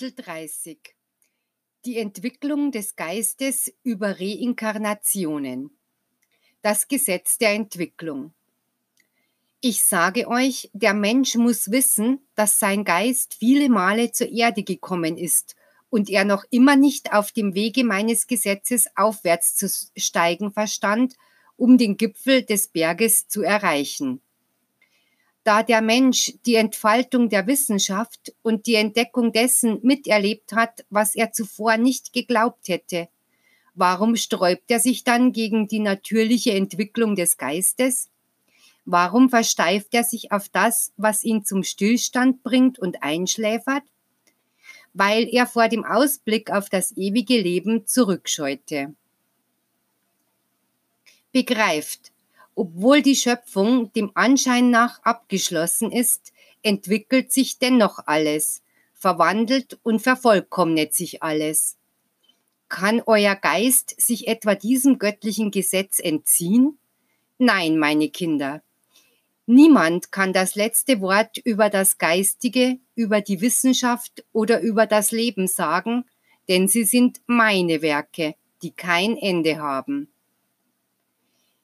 Kapitel 30 Die Entwicklung des Geistes über Reinkarnationen. Das Gesetz der Entwicklung. Ich sage euch, der Mensch muss wissen, dass sein Geist viele Male zur Erde gekommen ist und er noch immer nicht auf dem Wege meines Gesetzes aufwärts zu steigen verstand, um den Gipfel des Berges zu erreichen da der Mensch die Entfaltung der Wissenschaft und die Entdeckung dessen miterlebt hat, was er zuvor nicht geglaubt hätte. Warum sträubt er sich dann gegen die natürliche Entwicklung des Geistes? Warum versteift er sich auf das, was ihn zum Stillstand bringt und einschläfert? Weil er vor dem Ausblick auf das ewige Leben zurückscheute. Begreift, obwohl die Schöpfung dem Anschein nach abgeschlossen ist, entwickelt sich dennoch alles, verwandelt und vervollkommnet sich alles. Kann euer Geist sich etwa diesem göttlichen Gesetz entziehen? Nein, meine Kinder. Niemand kann das letzte Wort über das Geistige, über die Wissenschaft oder über das Leben sagen, denn sie sind meine Werke, die kein Ende haben.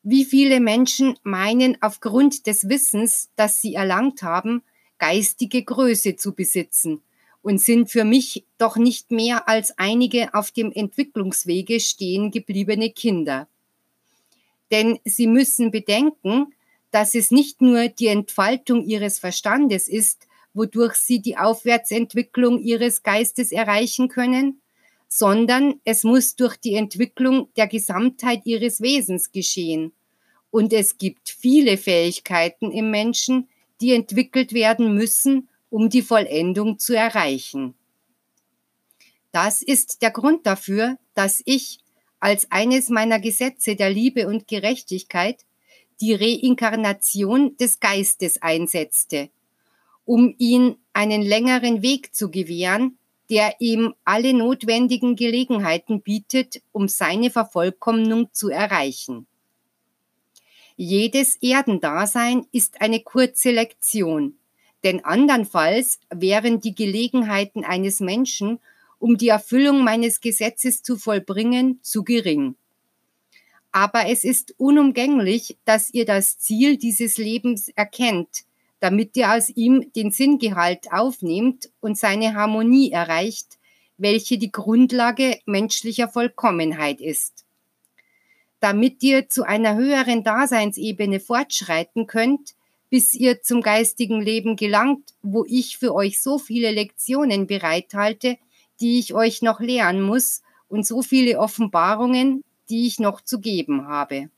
Wie viele Menschen meinen aufgrund des Wissens, das sie erlangt haben, geistige Größe zu besitzen und sind für mich doch nicht mehr als einige auf dem Entwicklungswege stehen gebliebene Kinder. Denn sie müssen bedenken, dass es nicht nur die Entfaltung ihres Verstandes ist, wodurch sie die Aufwärtsentwicklung ihres Geistes erreichen können, sondern es muss durch die Entwicklung der Gesamtheit ihres Wesens geschehen. Und es gibt viele Fähigkeiten im Menschen, die entwickelt werden müssen, um die Vollendung zu erreichen. Das ist der Grund dafür, dass ich als eines meiner Gesetze der Liebe und Gerechtigkeit die Reinkarnation des Geistes einsetzte, um ihn einen längeren Weg zu gewähren, der ihm alle notwendigen Gelegenheiten bietet, um seine Vervollkommnung zu erreichen. Jedes Erdendasein ist eine kurze Lektion, denn andernfalls wären die Gelegenheiten eines Menschen, um die Erfüllung meines Gesetzes zu vollbringen, zu gering. Aber es ist unumgänglich, dass ihr das Ziel dieses Lebens erkennt, damit ihr aus ihm den Sinngehalt aufnehmt und seine Harmonie erreicht, welche die Grundlage menschlicher Vollkommenheit ist damit ihr zu einer höheren Daseinsebene fortschreiten könnt, bis ihr zum geistigen Leben gelangt, wo ich für euch so viele Lektionen bereithalte, die ich euch noch lehren muss und so viele Offenbarungen, die ich noch zu geben habe.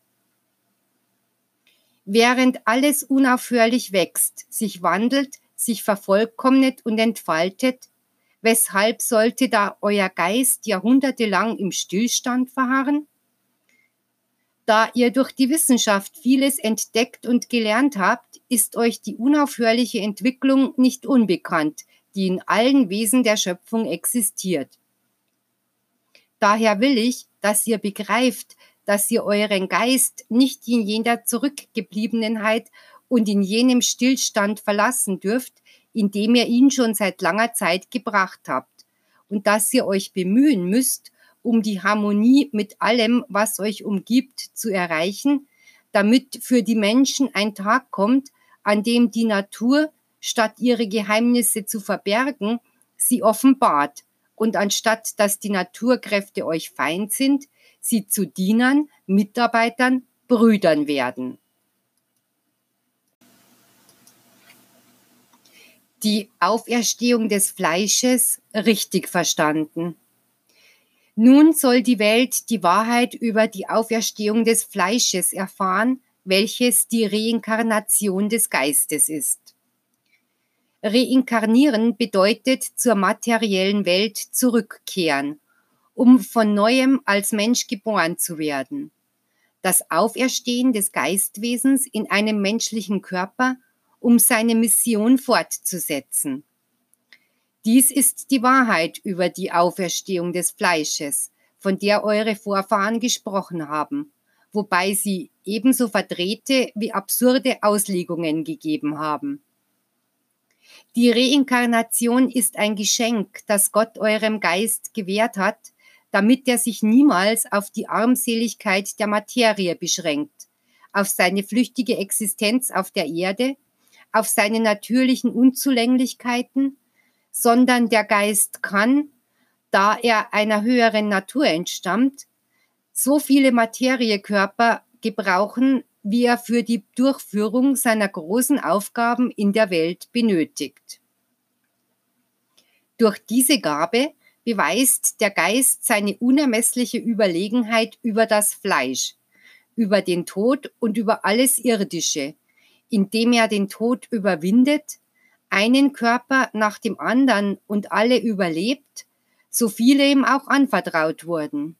Während alles unaufhörlich wächst, sich wandelt, sich vervollkommnet und entfaltet, weshalb sollte da euer Geist jahrhundertelang im Stillstand verharren? Da ihr durch die Wissenschaft vieles entdeckt und gelernt habt, ist euch die unaufhörliche Entwicklung nicht unbekannt, die in allen Wesen der Schöpfung existiert. Daher will ich, dass ihr begreift, dass ihr euren Geist nicht in jener Zurückgebliebenheit und in jenem Stillstand verlassen dürft, in dem ihr ihn schon seit langer Zeit gebracht habt, und dass ihr euch bemühen müsst, um die Harmonie mit allem, was euch umgibt, zu erreichen, damit für die Menschen ein Tag kommt, an dem die Natur, statt ihre Geheimnisse zu verbergen, sie offenbart und anstatt dass die Naturkräfte euch Feind sind, sie zu Dienern, Mitarbeitern, Brüdern werden. Die Auferstehung des Fleisches richtig verstanden. Nun soll die Welt die Wahrheit über die Auferstehung des Fleisches erfahren, welches die Reinkarnation des Geistes ist. Reinkarnieren bedeutet zur materiellen Welt zurückkehren, um von neuem als Mensch geboren zu werden. Das Auferstehen des Geistwesens in einem menschlichen Körper, um seine Mission fortzusetzen. Dies ist die Wahrheit über die Auferstehung des Fleisches, von der eure Vorfahren gesprochen haben, wobei sie ebenso verdrehte wie absurde Auslegungen gegeben haben. Die Reinkarnation ist ein Geschenk, das Gott eurem Geist gewährt hat, damit er sich niemals auf die Armseligkeit der Materie beschränkt, auf seine flüchtige Existenz auf der Erde, auf seine natürlichen Unzulänglichkeiten, sondern der Geist kann, da er einer höheren Natur entstammt, so viele Materiekörper gebrauchen, wie er für die Durchführung seiner großen Aufgaben in der Welt benötigt. Durch diese Gabe beweist der Geist seine unermessliche Überlegenheit über das Fleisch, über den Tod und über alles Irdische, indem er den Tod überwindet, einen Körper nach dem anderen und alle überlebt, so viele ihm auch anvertraut wurden.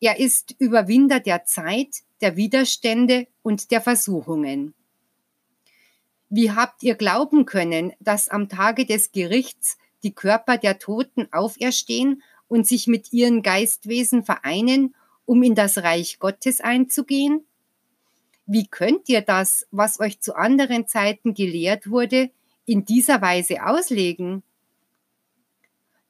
Er ist Überwinder der Zeit, der Widerstände und der Versuchungen. Wie habt ihr glauben können, dass am Tage des Gerichts die Körper der Toten auferstehen und sich mit ihren Geistwesen vereinen, um in das Reich Gottes einzugehen? Wie könnt ihr das, was euch zu anderen Zeiten gelehrt wurde, in dieser Weise auslegen?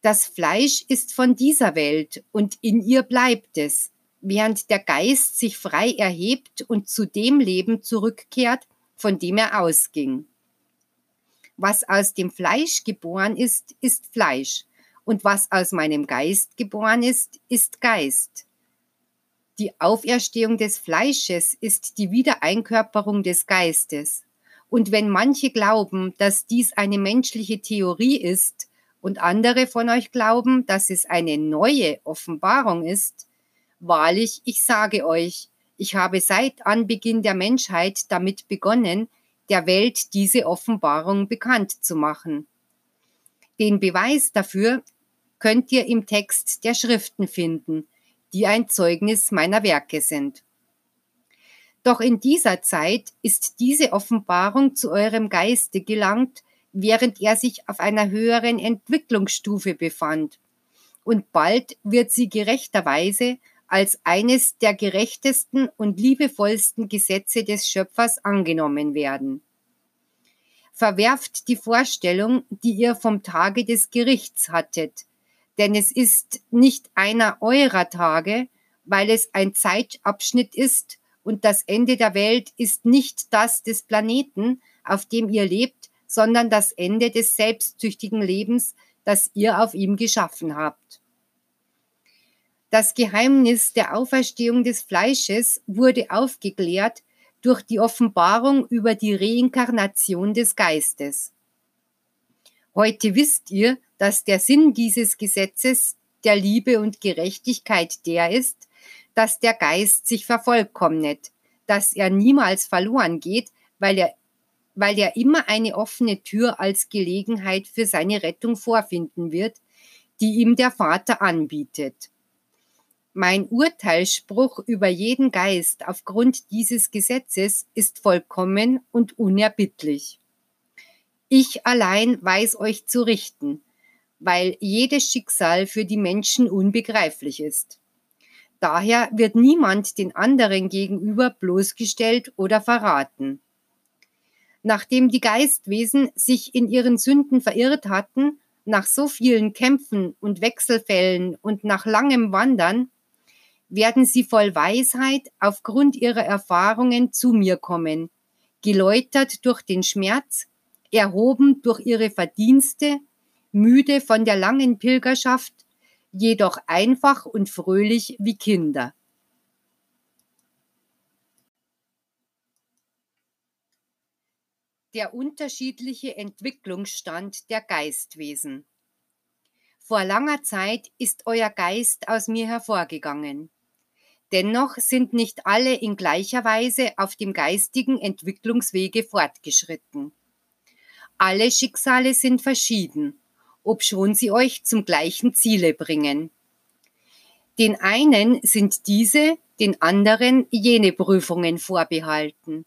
Das Fleisch ist von dieser Welt und in ihr bleibt es, während der Geist sich frei erhebt und zu dem Leben zurückkehrt, von dem er ausging. Was aus dem Fleisch geboren ist, ist Fleisch, und was aus meinem Geist geboren ist, ist Geist. Die Auferstehung des Fleisches ist die Wiedereinkörperung des Geistes. Und wenn manche glauben, dass dies eine menschliche Theorie ist, und andere von euch glauben, dass es eine neue Offenbarung ist, Wahrlich, ich sage euch, ich habe seit Anbeginn der Menschheit damit begonnen, der Welt diese Offenbarung bekannt zu machen. Den Beweis dafür könnt ihr im Text der Schriften finden, die ein Zeugnis meiner Werke sind. Doch in dieser Zeit ist diese Offenbarung zu eurem Geiste gelangt, während er sich auf einer höheren Entwicklungsstufe befand. Und bald wird sie gerechterweise als eines der gerechtesten und liebevollsten Gesetze des Schöpfers angenommen werden. Verwerft die Vorstellung, die ihr vom Tage des Gerichts hattet, denn es ist nicht einer eurer Tage, weil es ein Zeitabschnitt ist und das Ende der Welt ist nicht das des Planeten, auf dem ihr lebt, sondern das Ende des selbstsüchtigen Lebens, das ihr auf ihm geschaffen habt. Das Geheimnis der Auferstehung des Fleisches wurde aufgeklärt durch die Offenbarung über die Reinkarnation des Geistes. Heute wisst ihr, dass der Sinn dieses Gesetzes der Liebe und Gerechtigkeit der ist, dass der Geist sich vervollkommnet, dass er niemals verloren geht, weil er, weil er immer eine offene Tür als Gelegenheit für seine Rettung vorfinden wird, die ihm der Vater anbietet. Mein Urteilsspruch über jeden Geist aufgrund dieses Gesetzes ist vollkommen und unerbittlich. Ich allein weiß euch zu richten, weil jedes Schicksal für die Menschen unbegreiflich ist. Daher wird niemand den anderen gegenüber bloßgestellt oder verraten. Nachdem die Geistwesen sich in ihren Sünden verirrt hatten, nach so vielen Kämpfen und Wechselfällen und nach langem Wandern, werden sie voll Weisheit aufgrund ihrer Erfahrungen zu mir kommen, geläutert durch den Schmerz, erhoben durch ihre Verdienste, müde von der langen Pilgerschaft, jedoch einfach und fröhlich wie Kinder. Der unterschiedliche Entwicklungsstand der Geistwesen. Vor langer Zeit ist euer Geist aus mir hervorgegangen. Dennoch sind nicht alle in gleicher Weise auf dem geistigen Entwicklungswege fortgeschritten. Alle Schicksale sind verschieden, obschon sie euch zum gleichen Ziele bringen. Den einen sind diese, den anderen jene Prüfungen vorbehalten.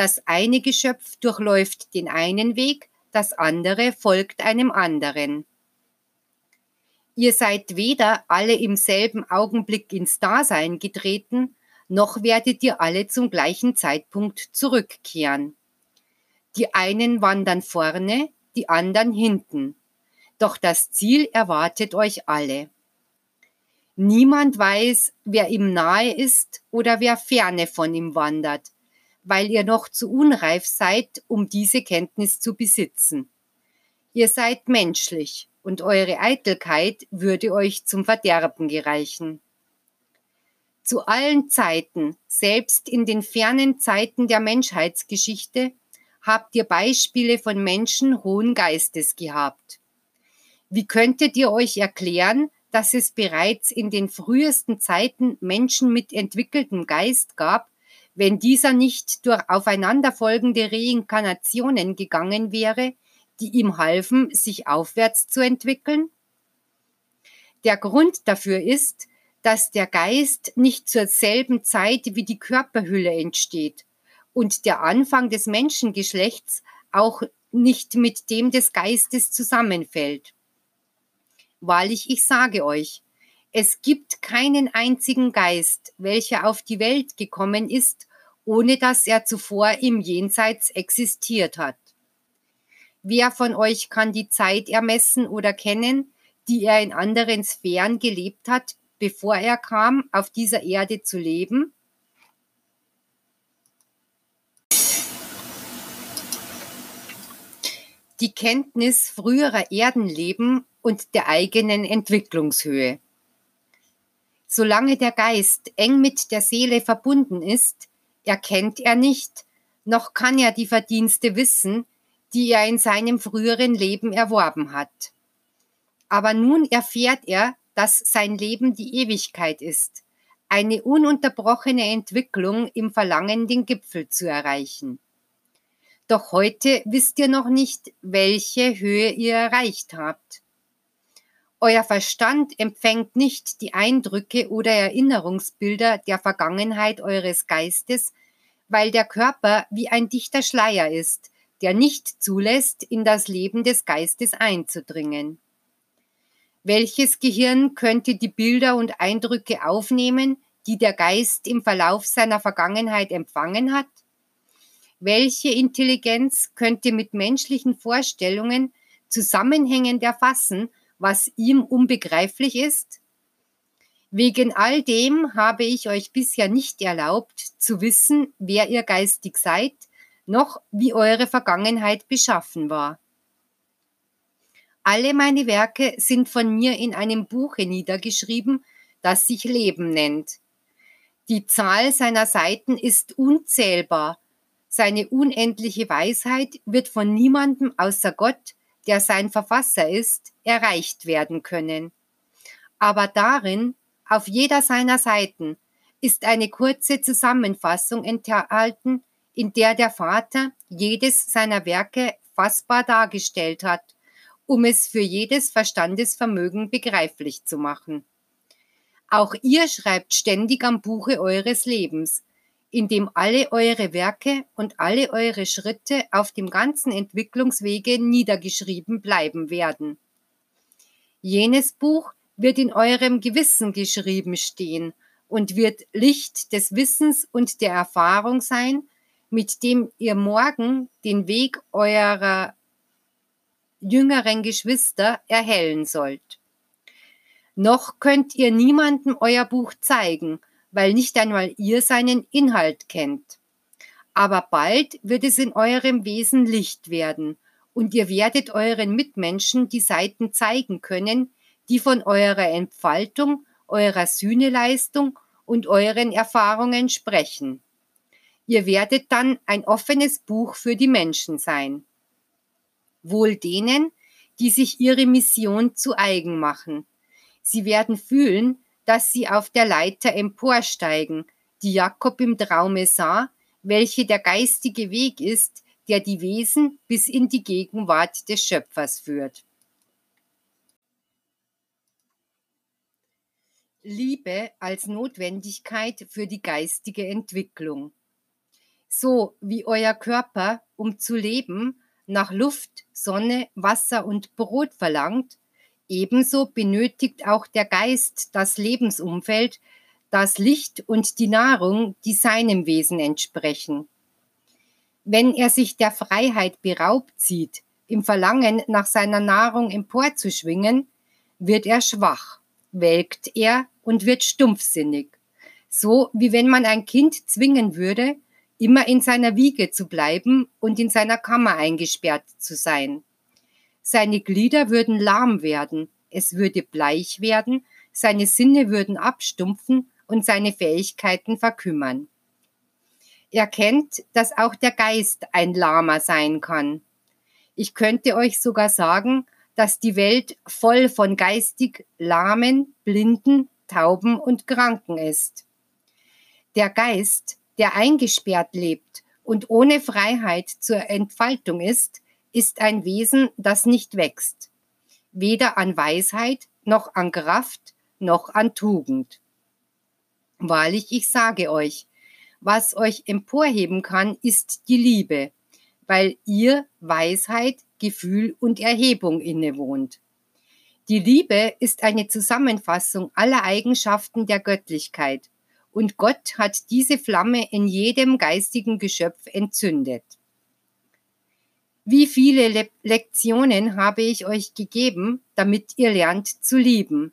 Das eine Geschöpf durchläuft den einen Weg, das andere folgt einem anderen. Ihr seid weder alle im selben Augenblick ins Dasein getreten, noch werdet ihr alle zum gleichen Zeitpunkt zurückkehren. Die einen wandern vorne, die anderen hinten. Doch das Ziel erwartet euch alle. Niemand weiß, wer ihm nahe ist oder wer ferne von ihm wandert, weil ihr noch zu unreif seid, um diese Kenntnis zu besitzen. Ihr seid menschlich und eure Eitelkeit würde euch zum Verderben gereichen. Zu allen Zeiten, selbst in den fernen Zeiten der Menschheitsgeschichte, habt ihr Beispiele von Menschen hohen Geistes gehabt. Wie könntet ihr euch erklären, dass es bereits in den frühesten Zeiten Menschen mit entwickeltem Geist gab, wenn dieser nicht durch aufeinanderfolgende Reinkarnationen gegangen wäre, die ihm halfen, sich aufwärts zu entwickeln? Der Grund dafür ist, dass der Geist nicht zur selben Zeit wie die Körperhülle entsteht und der Anfang des Menschengeschlechts auch nicht mit dem des Geistes zusammenfällt. Wahrlich, ich sage euch, es gibt keinen einzigen Geist, welcher auf die Welt gekommen ist, ohne dass er zuvor im Jenseits existiert hat. Wer von euch kann die Zeit ermessen oder kennen, die er in anderen Sphären gelebt hat, bevor er kam, auf dieser Erde zu leben? Die Kenntnis früherer Erdenleben und der eigenen Entwicklungshöhe. Solange der Geist eng mit der Seele verbunden ist, erkennt er nicht, noch kann er die Verdienste wissen, die er in seinem früheren Leben erworben hat. Aber nun erfährt er, dass sein Leben die Ewigkeit ist, eine ununterbrochene Entwicklung im Verlangen, den Gipfel zu erreichen. Doch heute wisst ihr noch nicht, welche Höhe ihr erreicht habt. Euer Verstand empfängt nicht die Eindrücke oder Erinnerungsbilder der Vergangenheit eures Geistes, weil der Körper wie ein dichter Schleier ist, der nicht zulässt, in das Leben des Geistes einzudringen. Welches Gehirn könnte die Bilder und Eindrücke aufnehmen, die der Geist im Verlauf seiner Vergangenheit empfangen hat? Welche Intelligenz könnte mit menschlichen Vorstellungen zusammenhängend erfassen, was ihm unbegreiflich ist? Wegen all dem habe ich euch bisher nicht erlaubt, zu wissen, wer ihr geistig seid, noch wie eure Vergangenheit beschaffen war. Alle meine Werke sind von mir in einem Buche niedergeschrieben, das sich Leben nennt. Die Zahl seiner Seiten ist unzählbar. Seine unendliche Weisheit wird von niemandem außer Gott der sein Verfasser ist, erreicht werden können. Aber darin, auf jeder seiner Seiten, ist eine kurze Zusammenfassung enthalten, in der der Vater jedes seiner Werke fassbar dargestellt hat, um es für jedes Verstandesvermögen begreiflich zu machen. Auch ihr schreibt ständig am Buche eures Lebens, in dem alle eure Werke und alle eure Schritte auf dem ganzen Entwicklungswege niedergeschrieben bleiben werden. Jenes Buch wird in eurem Gewissen geschrieben stehen und wird Licht des Wissens und der Erfahrung sein, mit dem ihr morgen den Weg eurer jüngeren Geschwister erhellen sollt. Noch könnt ihr niemandem euer Buch zeigen, weil nicht einmal ihr seinen Inhalt kennt. Aber bald wird es in eurem Wesen Licht werden, und ihr werdet euren Mitmenschen die Seiten zeigen können, die von eurer Entfaltung, eurer Sühneleistung und euren Erfahrungen sprechen. Ihr werdet dann ein offenes Buch für die Menschen sein. Wohl denen, die sich ihre Mission zu eigen machen. Sie werden fühlen, dass sie auf der Leiter emporsteigen, die Jakob im Traume sah, welche der geistige Weg ist, der die Wesen bis in die Gegenwart des Schöpfers führt. Liebe als Notwendigkeit für die geistige Entwicklung. So wie euer Körper, um zu leben, nach Luft, Sonne, Wasser und Brot verlangt, Ebenso benötigt auch der Geist das Lebensumfeld, das Licht und die Nahrung, die seinem Wesen entsprechen. Wenn er sich der Freiheit beraubt sieht, im Verlangen nach seiner Nahrung emporzuschwingen, wird er schwach, welkt er und wird stumpfsinnig. So wie wenn man ein Kind zwingen würde, immer in seiner Wiege zu bleiben und in seiner Kammer eingesperrt zu sein. Seine Glieder würden lahm werden, es würde bleich werden, seine Sinne würden abstumpfen und seine Fähigkeiten verkümmern. Er kennt, dass auch der Geist ein Lama sein kann. Ich könnte euch sogar sagen, dass die Welt voll von geistig Lahmen, Blinden, Tauben und Kranken ist. Der Geist, der eingesperrt lebt und ohne Freiheit zur Entfaltung ist, ist ein Wesen, das nicht wächst, weder an Weisheit noch an Kraft noch an Tugend. Wahrlich, ich sage euch, was euch emporheben kann, ist die Liebe, weil ihr Weisheit, Gefühl und Erhebung innewohnt. Die Liebe ist eine Zusammenfassung aller Eigenschaften der Göttlichkeit, und Gott hat diese Flamme in jedem geistigen Geschöpf entzündet. Wie viele Le Lektionen habe ich euch gegeben, damit ihr lernt zu lieben?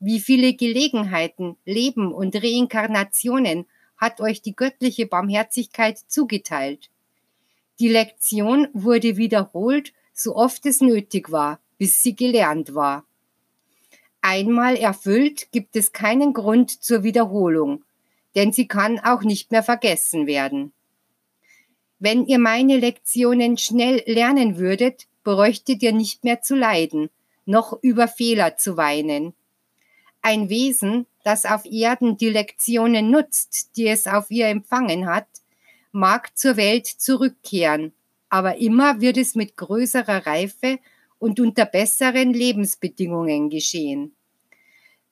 Wie viele Gelegenheiten, Leben und Reinkarnationen hat euch die göttliche Barmherzigkeit zugeteilt? Die Lektion wurde wiederholt, so oft es nötig war, bis sie gelernt war. Einmal erfüllt gibt es keinen Grund zur Wiederholung, denn sie kann auch nicht mehr vergessen werden. Wenn ihr meine Lektionen schnell lernen würdet, bräuchtet ihr nicht mehr zu leiden, noch über Fehler zu weinen. Ein Wesen, das auf Erden die Lektionen nutzt, die es auf ihr empfangen hat, mag zur Welt zurückkehren, aber immer wird es mit größerer Reife und unter besseren Lebensbedingungen geschehen.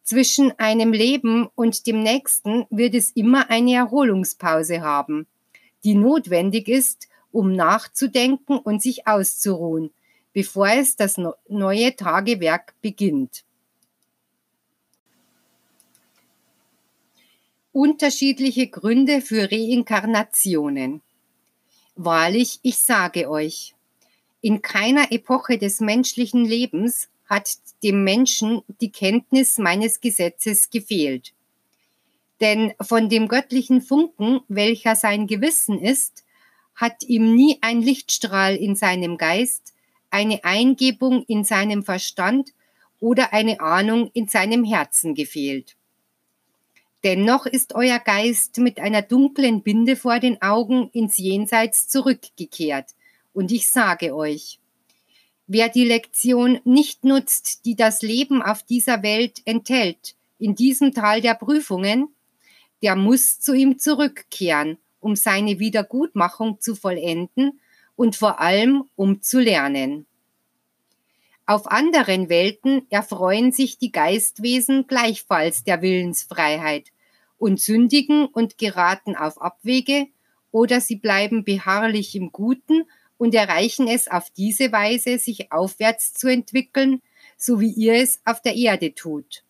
Zwischen einem Leben und dem nächsten wird es immer eine Erholungspause haben die notwendig ist, um nachzudenken und sich auszuruhen, bevor es das neue Tagewerk beginnt. Unterschiedliche Gründe für Reinkarnationen. Wahrlich, ich sage euch, in keiner Epoche des menschlichen Lebens hat dem Menschen die Kenntnis meines Gesetzes gefehlt. Denn von dem göttlichen Funken, welcher sein Gewissen ist, hat ihm nie ein Lichtstrahl in seinem Geist, eine Eingebung in seinem Verstand oder eine Ahnung in seinem Herzen gefehlt. Dennoch ist euer Geist mit einer dunklen Binde vor den Augen ins Jenseits zurückgekehrt. Und ich sage euch, wer die Lektion nicht nutzt, die das Leben auf dieser Welt enthält, in diesem Tal der Prüfungen, der muss zu ihm zurückkehren, um seine Wiedergutmachung zu vollenden und vor allem um zu lernen. Auf anderen Welten erfreuen sich die Geistwesen gleichfalls der Willensfreiheit und sündigen und geraten auf Abwege oder sie bleiben beharrlich im Guten und erreichen es auf diese Weise, sich aufwärts zu entwickeln, so wie ihr es auf der Erde tut.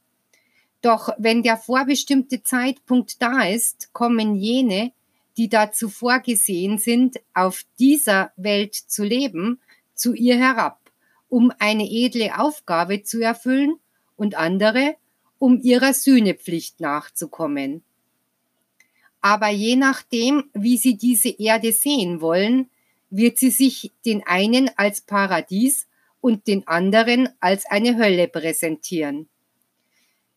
Doch wenn der vorbestimmte Zeitpunkt da ist, kommen jene, die dazu vorgesehen sind, auf dieser Welt zu leben, zu ihr herab, um eine edle Aufgabe zu erfüllen und andere, um ihrer Sühnepflicht nachzukommen. Aber je nachdem, wie sie diese Erde sehen wollen, wird sie sich den einen als Paradies und den anderen als eine Hölle präsentieren.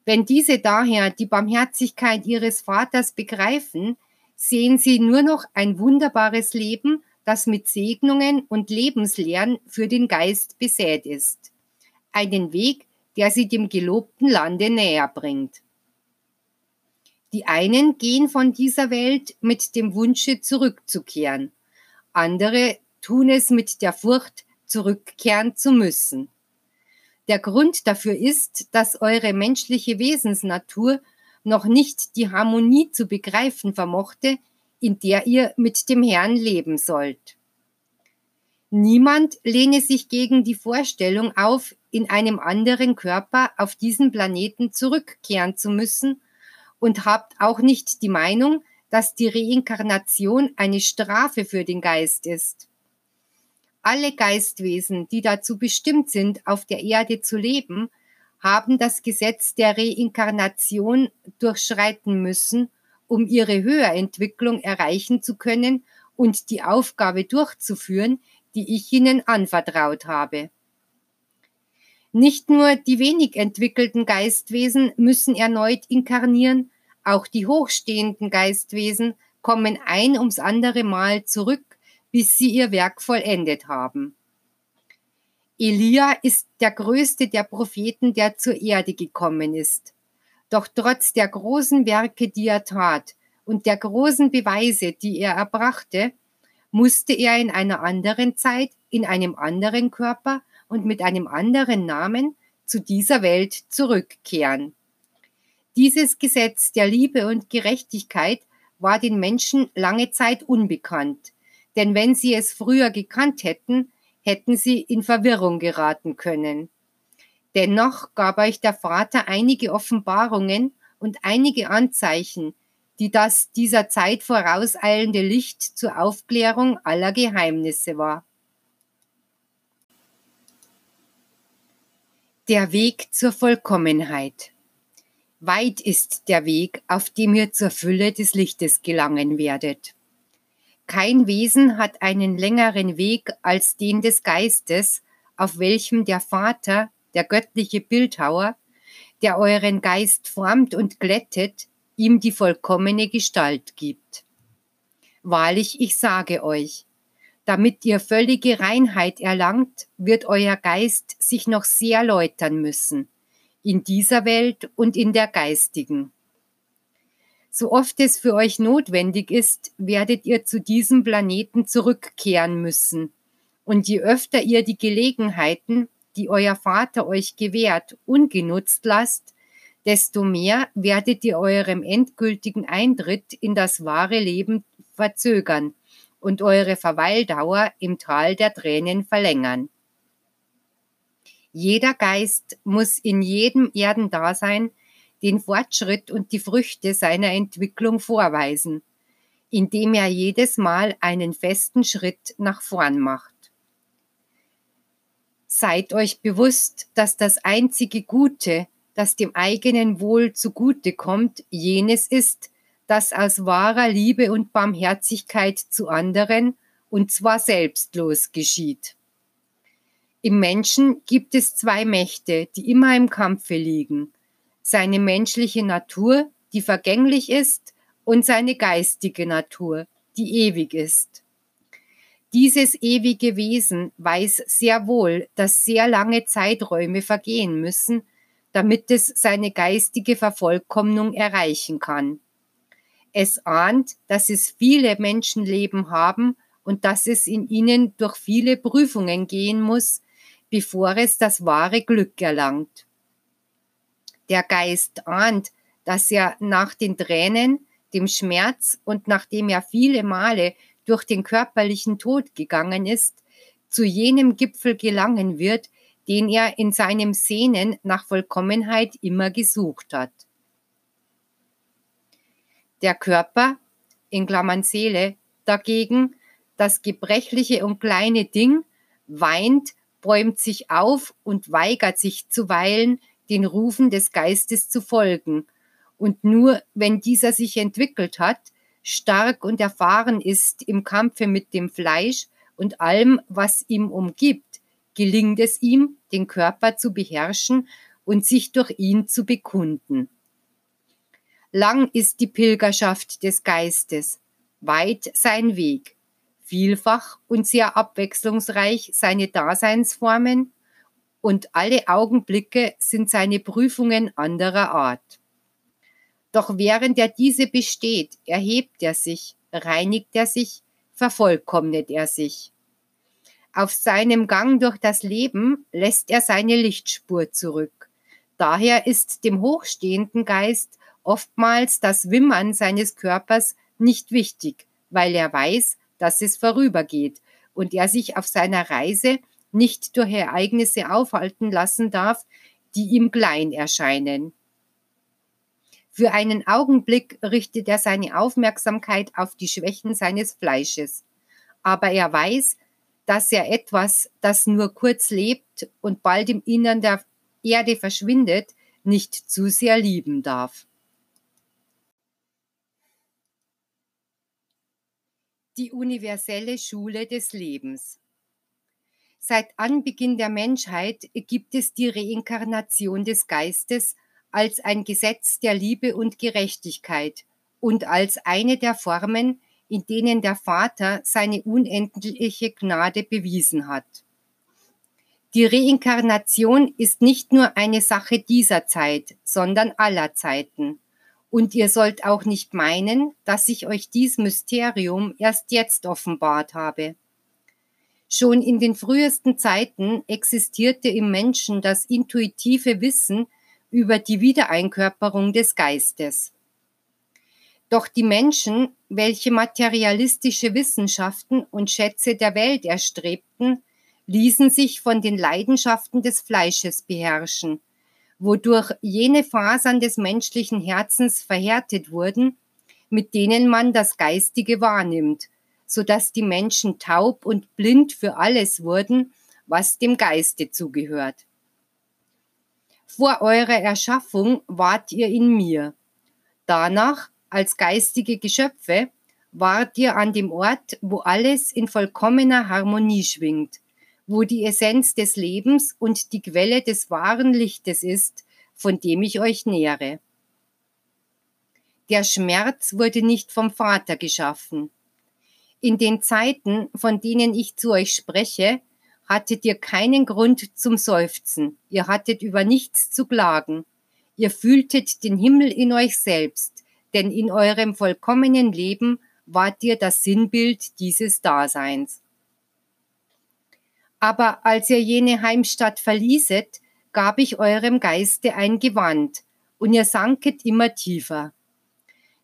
Wenn diese daher die Barmherzigkeit ihres Vaters begreifen, sehen sie nur noch ein wunderbares Leben, das mit Segnungen und Lebenslehren für den Geist besät ist. Einen Weg, der sie dem gelobten Lande näher bringt. Die einen gehen von dieser Welt mit dem Wunsche zurückzukehren, andere tun es mit der Furcht, zurückkehren zu müssen. Der Grund dafür ist, dass eure menschliche Wesensnatur noch nicht die Harmonie zu begreifen vermochte, in der ihr mit dem Herrn leben sollt. Niemand lehne sich gegen die Vorstellung auf, in einem anderen Körper auf diesen Planeten zurückkehren zu müssen und habt auch nicht die Meinung, dass die Reinkarnation eine Strafe für den Geist ist. Alle Geistwesen, die dazu bestimmt sind, auf der Erde zu leben, haben das Gesetz der Reinkarnation durchschreiten müssen, um ihre Höherentwicklung erreichen zu können und die Aufgabe durchzuführen, die ich ihnen anvertraut habe. Nicht nur die wenig entwickelten Geistwesen müssen erneut inkarnieren, auch die hochstehenden Geistwesen kommen ein ums andere Mal zurück, bis sie ihr Werk vollendet haben. Elia ist der größte der Propheten, der zur Erde gekommen ist. Doch trotz der großen Werke, die er tat und der großen Beweise, die er erbrachte, musste er in einer anderen Zeit, in einem anderen Körper und mit einem anderen Namen zu dieser Welt zurückkehren. Dieses Gesetz der Liebe und Gerechtigkeit war den Menschen lange Zeit unbekannt, denn wenn sie es früher gekannt hätten, hätten sie in Verwirrung geraten können. Dennoch gab euch der Vater einige Offenbarungen und einige Anzeichen, die das dieser Zeit vorauseilende Licht zur Aufklärung aller Geheimnisse war. Der Weg zur Vollkommenheit. Weit ist der Weg, auf dem ihr zur Fülle des Lichtes gelangen werdet. Kein Wesen hat einen längeren Weg als den des Geistes, auf welchem der Vater, der göttliche Bildhauer, der euren Geist formt und glättet, ihm die vollkommene Gestalt gibt. Wahrlich, ich sage euch, damit ihr völlige Reinheit erlangt, wird euer Geist sich noch sehr läutern müssen, in dieser Welt und in der geistigen. So oft es für euch notwendig ist, werdet ihr zu diesem Planeten zurückkehren müssen. Und je öfter ihr die Gelegenheiten, die euer Vater euch gewährt, ungenutzt lasst, desto mehr werdet ihr eurem endgültigen Eintritt in das wahre Leben verzögern und eure Verweildauer im Tal der Tränen verlängern. Jeder Geist muss in jedem Erdendasein den Fortschritt und die Früchte seiner Entwicklung vorweisen, indem er jedes Mal einen festen Schritt nach vorn macht. Seid euch bewusst, dass das einzige Gute, das dem eigenen Wohl zugute kommt, jenes ist, das aus wahrer Liebe und Barmherzigkeit zu anderen, und zwar selbstlos geschieht. Im Menschen gibt es zwei Mächte, die immer im Kampfe liegen. Seine menschliche Natur, die vergänglich ist, und seine geistige Natur, die ewig ist. Dieses ewige Wesen weiß sehr wohl, dass sehr lange Zeiträume vergehen müssen, damit es seine geistige Vervollkommnung erreichen kann. Es ahnt, dass es viele Menschenleben haben und dass es in ihnen durch viele Prüfungen gehen muss, bevor es das wahre Glück erlangt. Der Geist ahnt, dass er nach den Tränen, dem Schmerz und nachdem er viele Male durch den körperlichen Tod gegangen ist, zu jenem Gipfel gelangen wird, den er in seinem Sehnen nach Vollkommenheit immer gesucht hat. Der Körper, in Klammern Seele, dagegen, das gebrechliche und kleine Ding, weint bäumt sich auf und weigert sich zuweilen, den Rufen des Geistes zu folgen. Und nur wenn dieser sich entwickelt hat, stark und erfahren ist im Kampfe mit dem Fleisch und allem, was ihm umgibt, gelingt es ihm, den Körper zu beherrschen und sich durch ihn zu bekunden. Lang ist die Pilgerschaft des Geistes, weit sein Weg vielfach und sehr abwechslungsreich seine Daseinsformen und alle Augenblicke sind seine Prüfungen anderer Art. Doch während er diese besteht, erhebt er sich, reinigt er sich, vervollkommnet er sich. Auf seinem Gang durch das Leben lässt er seine Lichtspur zurück. Daher ist dem hochstehenden Geist oftmals das Wimmern seines Körpers nicht wichtig, weil er weiß, dass es vorübergeht und er sich auf seiner Reise nicht durch Ereignisse aufhalten lassen darf, die ihm klein erscheinen. Für einen Augenblick richtet er seine Aufmerksamkeit auf die Schwächen seines Fleisches. Aber er weiß, dass er etwas, das nur kurz lebt und bald im Innern der Erde verschwindet, nicht zu sehr lieben darf. Die universelle Schule des Lebens. Seit Anbeginn der Menschheit gibt es die Reinkarnation des Geistes als ein Gesetz der Liebe und Gerechtigkeit und als eine der Formen, in denen der Vater seine unendliche Gnade bewiesen hat. Die Reinkarnation ist nicht nur eine Sache dieser Zeit, sondern aller Zeiten. Und ihr sollt auch nicht meinen, dass ich euch dies Mysterium erst jetzt offenbart habe. Schon in den frühesten Zeiten existierte im Menschen das intuitive Wissen über die Wiedereinkörperung des Geistes. Doch die Menschen, welche materialistische Wissenschaften und Schätze der Welt erstrebten, ließen sich von den Leidenschaften des Fleisches beherrschen, wodurch jene Fasern des menschlichen Herzens verhärtet wurden, mit denen man das Geistige wahrnimmt so dass die Menschen taub und blind für alles wurden, was dem Geiste zugehört. Vor eurer Erschaffung wart ihr in mir. Danach, als geistige Geschöpfe, wart ihr an dem Ort, wo alles in vollkommener Harmonie schwingt, wo die Essenz des Lebens und die Quelle des wahren Lichtes ist, von dem ich euch nähere. Der Schmerz wurde nicht vom Vater geschaffen. In den Zeiten, von denen ich zu euch spreche, hattet ihr keinen Grund zum Seufzen, ihr hattet über nichts zu klagen, ihr fühltet den Himmel in euch selbst, denn in eurem vollkommenen Leben wart ihr das Sinnbild dieses Daseins. Aber als ihr jene Heimstatt verlieset, gab ich eurem Geiste ein Gewand, und ihr sanket immer tiefer.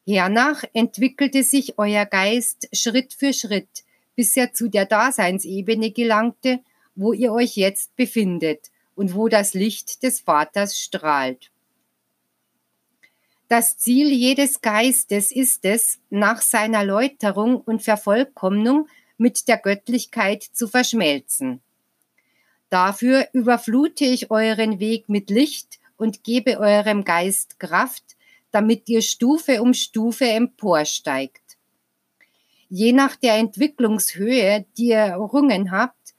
Hernach entwickelte sich euer Geist Schritt für Schritt, bis er zu der Daseinsebene gelangte, wo ihr euch jetzt befindet und wo das Licht des Vaters strahlt. Das Ziel jedes Geistes ist es, nach seiner Läuterung und Vervollkommnung mit der Göttlichkeit zu verschmelzen. Dafür überflute ich euren Weg mit Licht und gebe eurem Geist Kraft, damit ihr Stufe um Stufe emporsteigt. Je nach der Entwicklungshöhe, die ihr errungen habt,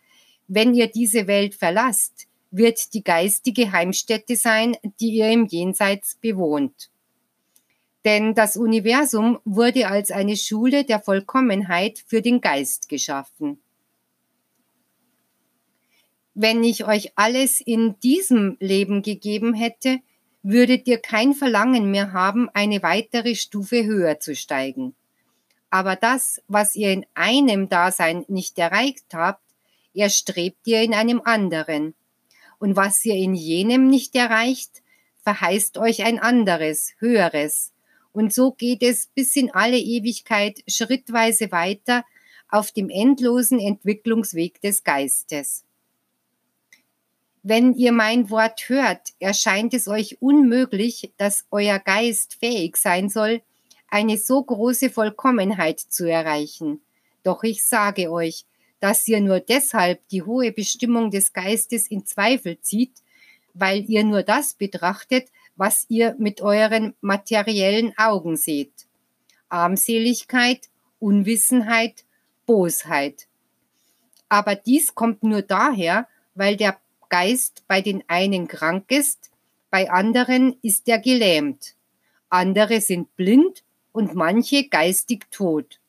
wenn ihr diese Welt verlasst, wird die geistige Heimstätte sein, die ihr im Jenseits bewohnt. Denn das Universum wurde als eine Schule der Vollkommenheit für den Geist geschaffen. Wenn ich euch alles in diesem Leben gegeben hätte, würdet ihr kein Verlangen mehr haben, eine weitere Stufe höher zu steigen. Aber das, was ihr in einem Dasein nicht erreicht habt, erstrebt ihr in einem anderen. Und was ihr in jenem nicht erreicht, verheißt euch ein anderes, höheres. Und so geht es bis in alle Ewigkeit schrittweise weiter auf dem endlosen Entwicklungsweg des Geistes. Wenn ihr mein Wort hört, erscheint es euch unmöglich, dass euer Geist fähig sein soll, eine so große Vollkommenheit zu erreichen. Doch ich sage euch, dass ihr nur deshalb die hohe Bestimmung des Geistes in Zweifel zieht, weil ihr nur das betrachtet, was ihr mit euren materiellen Augen seht. Armseligkeit, Unwissenheit, Bosheit. Aber dies kommt nur daher, weil der Geist bei den einen krank ist, bei anderen ist er gelähmt. Andere sind blind und manche geistig tot.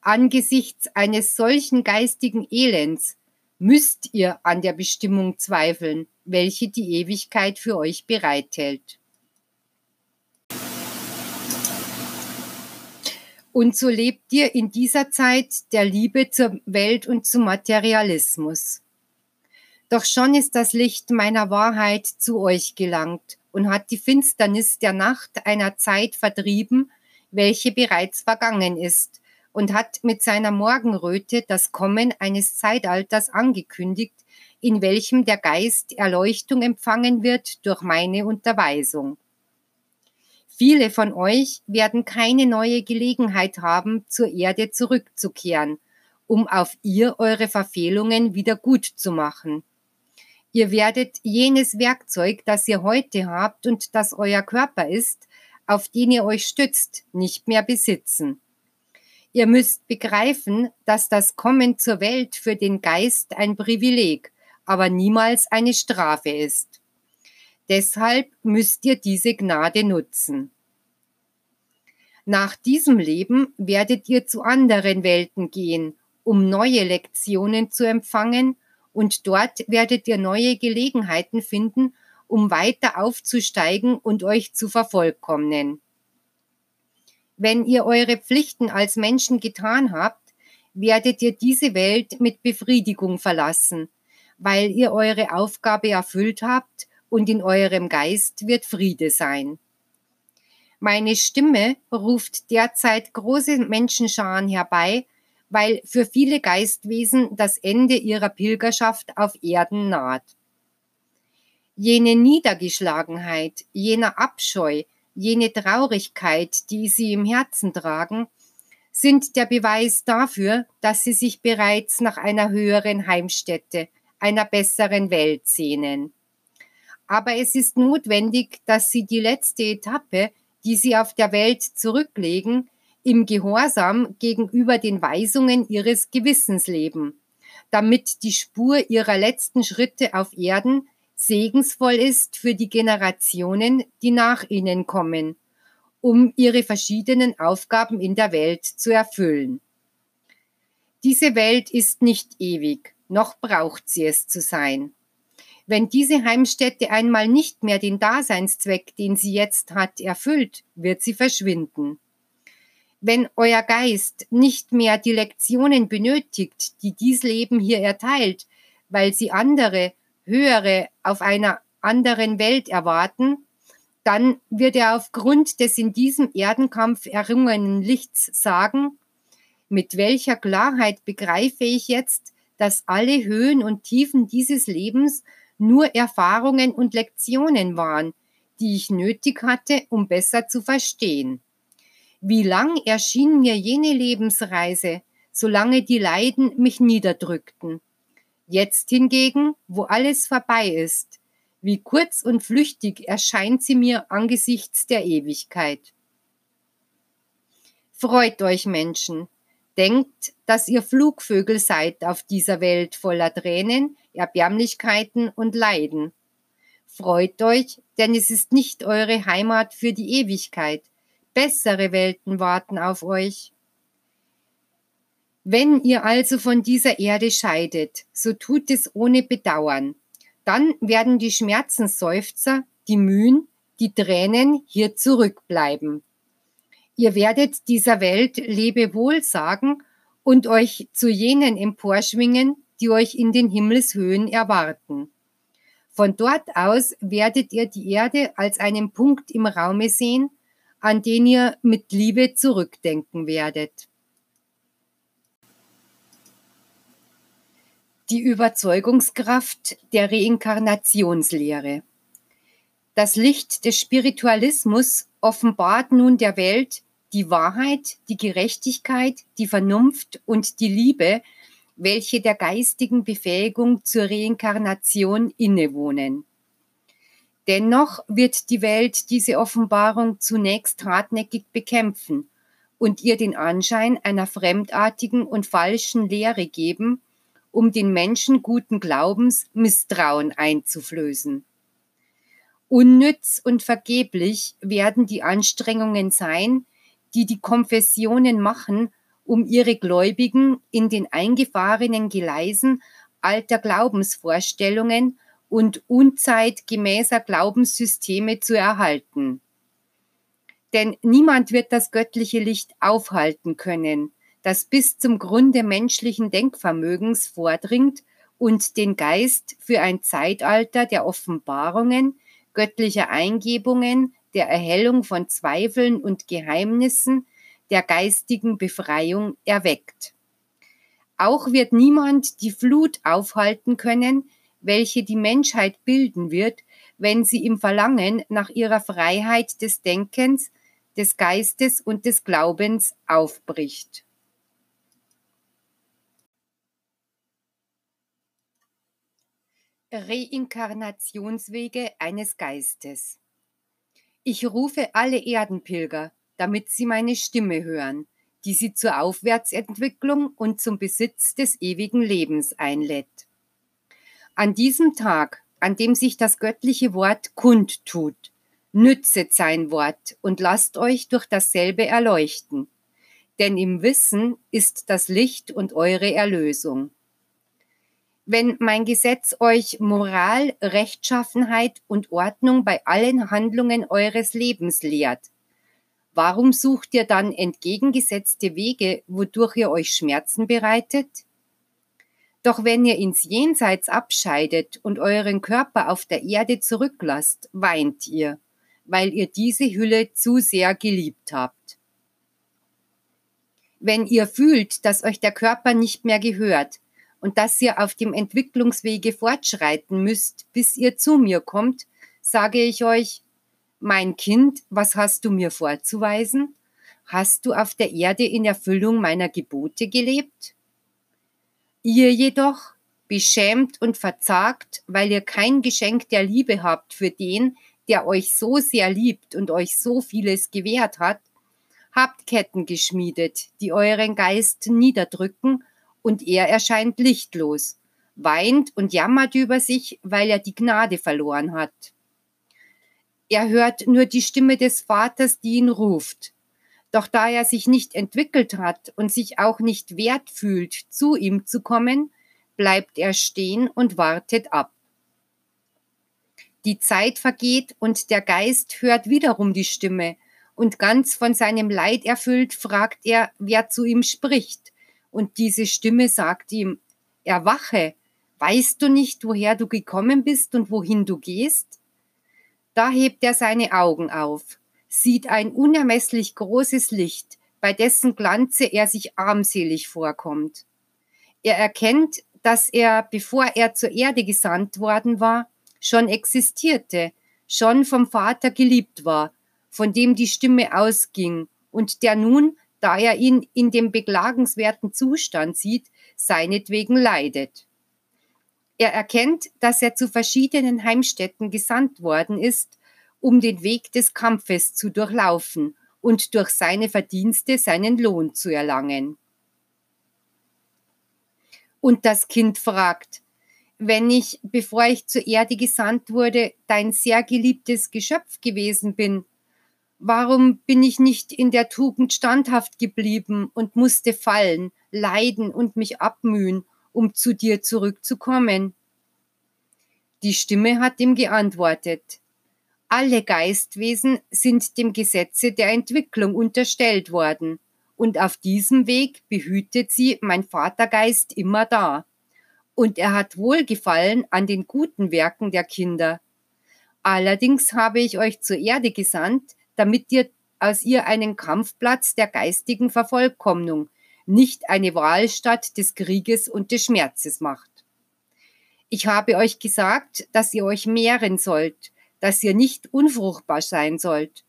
Angesichts eines solchen geistigen Elends müsst ihr an der Bestimmung zweifeln, welche die Ewigkeit für euch bereithält. Und so lebt ihr in dieser Zeit der Liebe zur Welt und zum Materialismus. Doch schon ist das Licht meiner Wahrheit zu euch gelangt und hat die Finsternis der Nacht einer Zeit vertrieben, welche bereits vergangen ist, und hat mit seiner Morgenröte das Kommen eines Zeitalters angekündigt, in welchem der Geist Erleuchtung empfangen wird durch meine Unterweisung. Viele von euch werden keine neue Gelegenheit haben, zur Erde zurückzukehren, um auf ihr eure Verfehlungen wieder gut zu machen. Ihr werdet jenes Werkzeug, das ihr heute habt und das euer Körper ist, auf den ihr euch stützt, nicht mehr besitzen. Ihr müsst begreifen, dass das Kommen zur Welt für den Geist ein Privileg, aber niemals eine Strafe ist. Deshalb müsst ihr diese Gnade nutzen. Nach diesem Leben werdet ihr zu anderen Welten gehen, um neue Lektionen zu empfangen, und dort werdet ihr neue Gelegenheiten finden, um weiter aufzusteigen und euch zu vervollkommnen. Wenn ihr eure Pflichten als Menschen getan habt, werdet ihr diese Welt mit Befriedigung verlassen, weil ihr eure Aufgabe erfüllt habt und in eurem Geist wird Friede sein. Meine Stimme ruft derzeit große Menschenscharen herbei, weil für viele Geistwesen das Ende ihrer Pilgerschaft auf Erden naht. Jene Niedergeschlagenheit, jener Abscheu, jene Traurigkeit, die sie im Herzen tragen, sind der Beweis dafür, dass sie sich bereits nach einer höheren Heimstätte, einer besseren Welt sehnen. Aber es ist notwendig, dass sie die letzte Etappe, die sie auf der Welt zurücklegen, im Gehorsam gegenüber den Weisungen ihres Gewissens leben, damit die Spur ihrer letzten Schritte auf Erden segensvoll ist für die Generationen, die nach ihnen kommen, um ihre verschiedenen Aufgaben in der Welt zu erfüllen. Diese Welt ist nicht ewig, noch braucht sie es zu sein. Wenn diese Heimstätte einmal nicht mehr den Daseinszweck, den sie jetzt hat, erfüllt, wird sie verschwinden. Wenn euer Geist nicht mehr die Lektionen benötigt, die dies Leben hier erteilt, weil sie andere, höhere auf einer anderen Welt erwarten, dann wird er aufgrund des in diesem Erdenkampf errungenen Lichts sagen, mit welcher Klarheit begreife ich jetzt, dass alle Höhen und Tiefen dieses Lebens nur Erfahrungen und Lektionen waren, die ich nötig hatte, um besser zu verstehen. Wie lang erschien mir jene Lebensreise, solange die Leiden mich niederdrückten. Jetzt hingegen, wo alles vorbei ist, wie kurz und flüchtig erscheint sie mir angesichts der Ewigkeit. Freut euch, Menschen, denkt, dass ihr Flugvögel seid auf dieser Welt voller Tränen, Erbärmlichkeiten und Leiden. Freut euch, denn es ist nicht eure Heimat für die Ewigkeit. Bessere Welten warten auf euch. Wenn ihr also von dieser Erde scheidet, so tut es ohne Bedauern. Dann werden die Schmerzensseufzer, die Mühen, die Tränen hier zurückbleiben. Ihr werdet dieser Welt Lebewohl sagen und euch zu jenen emporschwingen, die euch in den Himmelshöhen erwarten. Von dort aus werdet ihr die Erde als einen Punkt im Raume sehen, an den ihr mit Liebe zurückdenken werdet. Die Überzeugungskraft der Reinkarnationslehre. Das Licht des Spiritualismus offenbart nun der Welt die Wahrheit, die Gerechtigkeit, die Vernunft und die Liebe, welche der geistigen Befähigung zur Reinkarnation innewohnen. Dennoch wird die Welt diese Offenbarung zunächst hartnäckig bekämpfen und ihr den Anschein einer fremdartigen und falschen Lehre geben, um den Menschen guten Glaubens Misstrauen einzuflößen. Unnütz und vergeblich werden die Anstrengungen sein, die die Konfessionen machen, um ihre Gläubigen in den eingefahrenen Geleisen alter Glaubensvorstellungen und unzeitgemäßer Glaubenssysteme zu erhalten. Denn niemand wird das göttliche Licht aufhalten können, das bis zum Grunde menschlichen Denkvermögens vordringt und den Geist für ein Zeitalter der Offenbarungen, göttlicher Eingebungen, der Erhellung von Zweifeln und Geheimnissen, der geistigen Befreiung erweckt. Auch wird niemand die Flut aufhalten können, welche die Menschheit bilden wird, wenn sie im Verlangen nach ihrer Freiheit des Denkens, des Geistes und des Glaubens aufbricht. Reinkarnationswege eines Geistes. Ich rufe alle Erdenpilger, damit sie meine Stimme hören, die sie zur Aufwärtsentwicklung und zum Besitz des ewigen Lebens einlädt. An diesem Tag, an dem sich das göttliche Wort kundtut, nützet sein Wort und lasst euch durch dasselbe erleuchten, denn im Wissen ist das Licht und eure Erlösung. Wenn mein Gesetz euch Moral, Rechtschaffenheit und Ordnung bei allen Handlungen eures Lebens lehrt, warum sucht ihr dann entgegengesetzte Wege, wodurch ihr euch Schmerzen bereitet? Doch wenn ihr ins Jenseits abscheidet und euren Körper auf der Erde zurücklasst, weint ihr, weil ihr diese Hülle zu sehr geliebt habt. Wenn ihr fühlt, dass euch der Körper nicht mehr gehört, und dass ihr auf dem Entwicklungswege fortschreiten müsst, bis ihr zu mir kommt, sage ich euch, mein Kind, was hast du mir vorzuweisen? Hast du auf der Erde in Erfüllung meiner Gebote gelebt? Ihr jedoch, beschämt und verzagt, weil ihr kein Geschenk der Liebe habt für den, der euch so sehr liebt und euch so vieles gewährt hat, habt Ketten geschmiedet, die euren Geist niederdrücken und er erscheint lichtlos, weint und jammert über sich, weil er die Gnade verloren hat. Er hört nur die Stimme des Vaters, die ihn ruft. Doch da er sich nicht entwickelt hat und sich auch nicht wert fühlt, zu ihm zu kommen, bleibt er stehen und wartet ab. Die Zeit vergeht und der Geist hört wiederum die Stimme, und ganz von seinem Leid erfüllt fragt er, wer zu ihm spricht und diese Stimme sagt ihm, erwache, weißt du nicht, woher du gekommen bist und wohin du gehst? Da hebt er seine Augen auf, sieht ein unermesslich großes Licht, bei dessen Glanze er sich armselig vorkommt. Er erkennt, dass er, bevor er zur Erde gesandt worden war, schon existierte, schon vom Vater geliebt war, von dem die Stimme ausging und der nun da er ihn in dem beklagenswerten Zustand sieht, seinetwegen leidet. Er erkennt, dass er zu verschiedenen Heimstätten gesandt worden ist, um den Weg des Kampfes zu durchlaufen und durch seine Verdienste seinen Lohn zu erlangen. Und das Kind fragt, wenn ich, bevor ich zur Erde gesandt wurde, dein sehr geliebtes Geschöpf gewesen bin, Warum bin ich nicht in der Tugend standhaft geblieben und musste fallen, leiden und mich abmühen, um zu dir zurückzukommen? Die Stimme hat ihm geantwortet. Alle Geistwesen sind dem Gesetze der Entwicklung unterstellt worden, und auf diesem Weg behütet sie mein Vatergeist immer da. Und er hat Wohlgefallen an den guten Werken der Kinder. Allerdings habe ich euch zur Erde gesandt, damit ihr aus ihr einen Kampfplatz der geistigen Vervollkommnung, nicht eine Wahlstatt des Krieges und des Schmerzes macht. Ich habe euch gesagt, dass ihr euch mehren sollt, dass ihr nicht unfruchtbar sein sollt.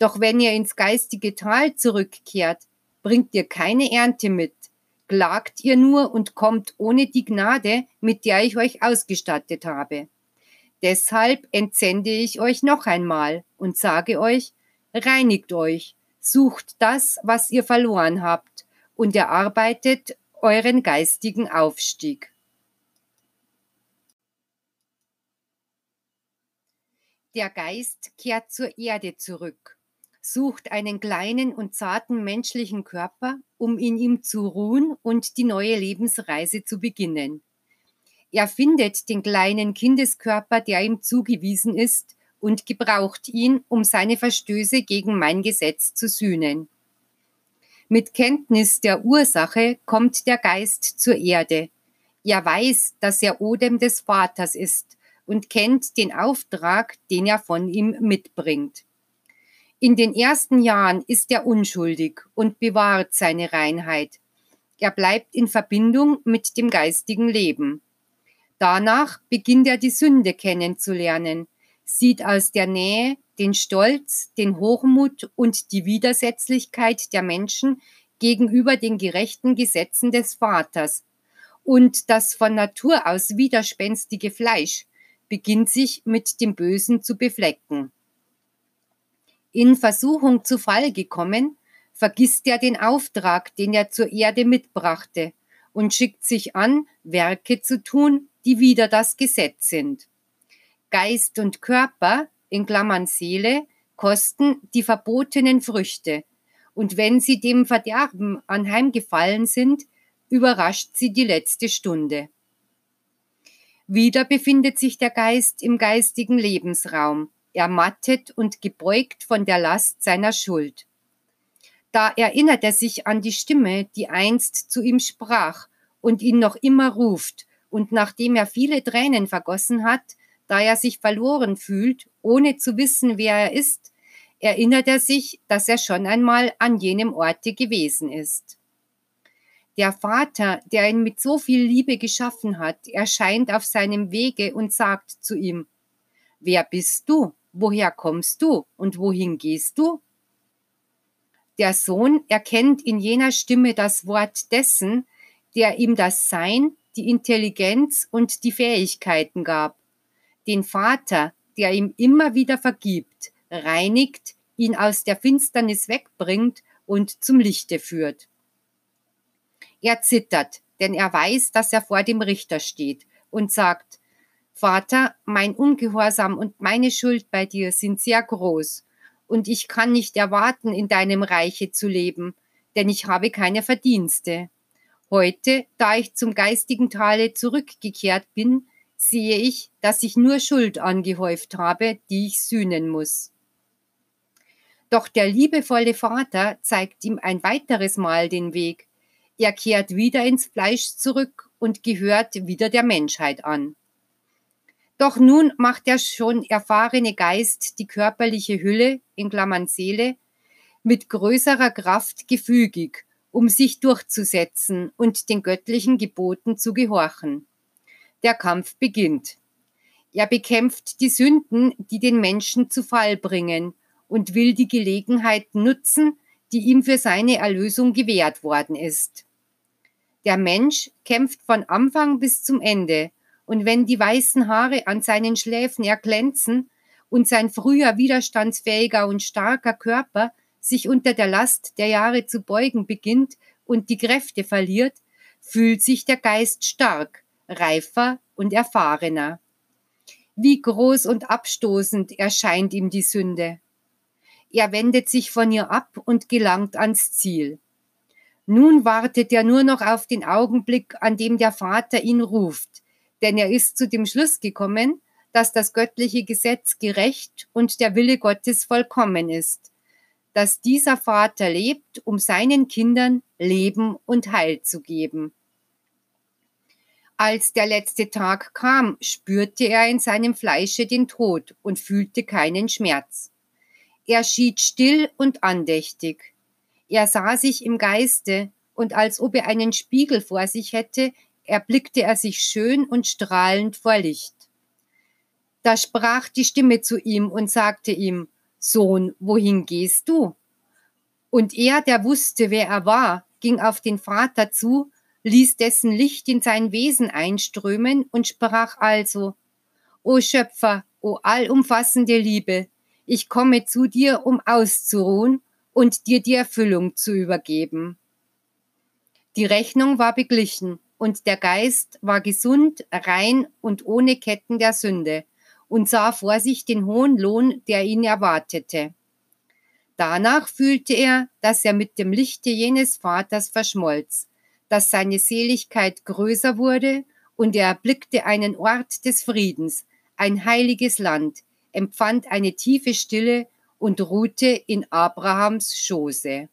Doch wenn ihr ins geistige Tal zurückkehrt, bringt ihr keine Ernte mit, klagt ihr nur und kommt ohne die Gnade, mit der ich euch ausgestattet habe. Deshalb entsende ich euch noch einmal und sage euch, Reinigt euch, sucht das, was ihr verloren habt, und erarbeitet euren geistigen Aufstieg. Der Geist kehrt zur Erde zurück, sucht einen kleinen und zarten menschlichen Körper, um in ihm zu ruhen und die neue Lebensreise zu beginnen. Er findet den kleinen Kindeskörper, der ihm zugewiesen ist, und gebraucht ihn, um seine Verstöße gegen mein Gesetz zu sühnen. Mit Kenntnis der Ursache kommt der Geist zur Erde. Er weiß, dass er Odem des Vaters ist und kennt den Auftrag, den er von ihm mitbringt. In den ersten Jahren ist er unschuldig und bewahrt seine Reinheit. Er bleibt in Verbindung mit dem geistigen Leben. Danach beginnt er die Sünde kennenzulernen, sieht aus der Nähe den Stolz, den Hochmut und die Widersetzlichkeit der Menschen gegenüber den gerechten Gesetzen des Vaters. Und das von Natur aus widerspenstige Fleisch beginnt sich mit dem Bösen zu beflecken. In Versuchung zu Fall gekommen, vergisst er den Auftrag, den er zur Erde mitbrachte, und schickt sich an, Werke zu tun, die wider das Gesetz sind. Geist und Körper, in Klammern Seele, kosten die verbotenen Früchte, und wenn sie dem Verderben anheimgefallen sind, überrascht sie die letzte Stunde. Wieder befindet sich der Geist im geistigen Lebensraum, ermattet und gebeugt von der Last seiner Schuld. Da erinnert er sich an die Stimme, die einst zu ihm sprach und ihn noch immer ruft, und nachdem er viele Tränen vergossen hat, da er sich verloren fühlt, ohne zu wissen, wer er ist, erinnert er sich, dass er schon einmal an jenem Orte gewesen ist. Der Vater, der ihn mit so viel Liebe geschaffen hat, erscheint auf seinem Wege und sagt zu ihm, Wer bist du? Woher kommst du? Und wohin gehst du? Der Sohn erkennt in jener Stimme das Wort dessen, der ihm das Sein, die Intelligenz und die Fähigkeiten gab. Den Vater, der ihm immer wieder vergibt, reinigt, ihn aus der Finsternis wegbringt und zum Lichte führt. Er zittert, denn er weiß, dass er vor dem Richter steht und sagt, Vater, mein Ungehorsam und meine Schuld bei dir sind sehr groß, und ich kann nicht erwarten, in deinem Reiche zu leben, denn ich habe keine Verdienste. Heute, da ich zum geistigen Tale zurückgekehrt bin, sehe ich, dass ich nur Schuld angehäuft habe, die ich sühnen muss. Doch der liebevolle Vater zeigt ihm ein weiteres Mal den Weg. Er kehrt wieder ins Fleisch zurück und gehört wieder der Menschheit an. Doch nun macht der schon erfahrene Geist die körperliche Hülle, in Klammern Seele, mit größerer Kraft gefügig, um sich durchzusetzen und den göttlichen Geboten zu gehorchen. Der Kampf beginnt. Er bekämpft die Sünden, die den Menschen zu Fall bringen, und will die Gelegenheit nutzen, die ihm für seine Erlösung gewährt worden ist. Der Mensch kämpft von Anfang bis zum Ende, und wenn die weißen Haare an seinen Schläfen erglänzen und sein früher widerstandsfähiger und starker Körper sich unter der Last der Jahre zu beugen beginnt und die Kräfte verliert, fühlt sich der Geist stark, reifer und erfahrener. Wie groß und abstoßend erscheint ihm die Sünde. Er wendet sich von ihr ab und gelangt ans Ziel. Nun wartet er nur noch auf den Augenblick, an dem der Vater ihn ruft, denn er ist zu dem Schluss gekommen, dass das göttliche Gesetz gerecht und der Wille Gottes vollkommen ist, dass dieser Vater lebt, um seinen Kindern Leben und Heil zu geben. Als der letzte Tag kam, spürte er in seinem Fleische den Tod und fühlte keinen Schmerz. Er schied still und andächtig. Er sah sich im Geiste, und als ob er einen Spiegel vor sich hätte, erblickte er sich schön und strahlend vor Licht. Da sprach die Stimme zu ihm und sagte ihm, Sohn, wohin gehst du? Und er, der wusste, wer er war, ging auf den Vater zu, ließ dessen Licht in sein Wesen einströmen und sprach also, O Schöpfer, o allumfassende Liebe, ich komme zu dir, um auszuruhen und dir die Erfüllung zu übergeben. Die Rechnung war beglichen, und der Geist war gesund, rein und ohne Ketten der Sünde und sah vor sich den hohen Lohn, der ihn erwartete. Danach fühlte er, dass er mit dem Lichte jenes Vaters verschmolz, dass seine Seligkeit größer wurde und er erblickte einen Ort des Friedens, ein heiliges Land, empfand eine tiefe Stille und ruhte in Abrahams Schoße.